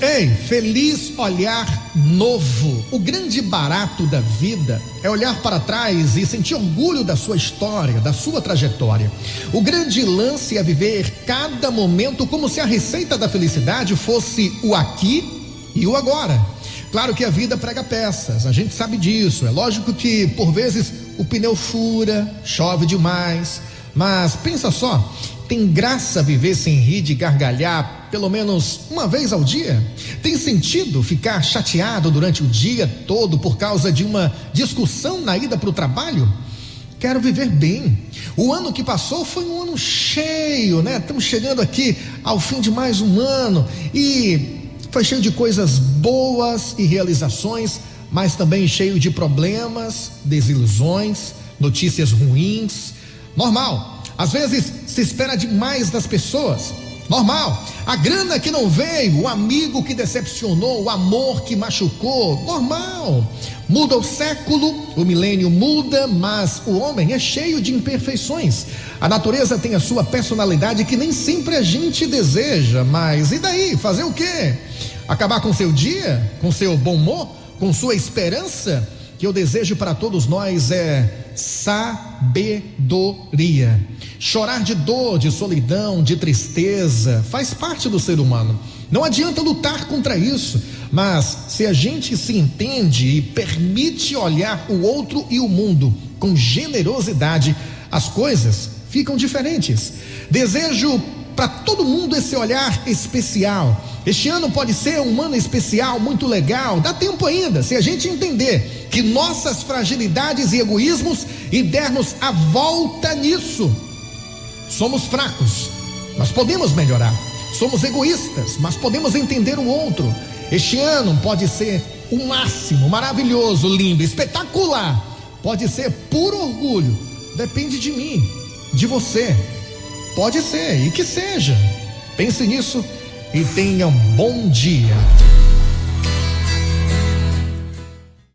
Ei, feliz olhar novo. O grande barato da vida é olhar para trás e sentir orgulho da sua história, da sua trajetória. O grande lance é viver cada momento como se a receita da felicidade fosse o aqui e o agora. Claro que a vida prega peças, a gente sabe disso. É lógico que por vezes o pneu fura, chove demais, mas pensa só, tem graça viver sem rir de gargalhar pelo menos uma vez ao dia? Tem sentido ficar chateado durante o dia todo por causa de uma discussão na ida para o trabalho? Quero viver bem. O ano que passou foi um ano cheio, né? Estamos chegando aqui ao fim de mais um ano e foi cheio de coisas boas e realizações, mas também cheio de problemas, desilusões, notícias ruins. Normal. Às vezes se espera demais das pessoas. Normal. A grana que não veio, o amigo que decepcionou, o amor que machucou. Normal. Muda o século, o milênio muda, mas o homem é cheio de imperfeições. A natureza tem a sua personalidade que nem sempre a gente deseja, mas e daí? Fazer o quê? Acabar com seu dia? Com seu bom humor? Com sua esperança? que eu desejo para todos nós é sabedoria. Chorar de dor, de solidão, de tristeza, faz parte do ser humano. Não adianta lutar contra isso, mas se a gente se entende e permite olhar o outro e o mundo com generosidade, as coisas ficam diferentes. Desejo para todo mundo esse olhar especial. Este ano pode ser um ano especial, muito legal. Dá tempo ainda, se a gente entender que nossas fragilidades e egoísmos e dermos a volta nisso. Somos fracos, mas podemos melhorar. Somos egoístas, mas podemos entender o outro. Este ano pode ser o máximo, maravilhoso, lindo, espetacular. Pode ser puro orgulho. Depende de mim, de você. Pode ser, e que seja. Pense nisso e tenha um bom dia.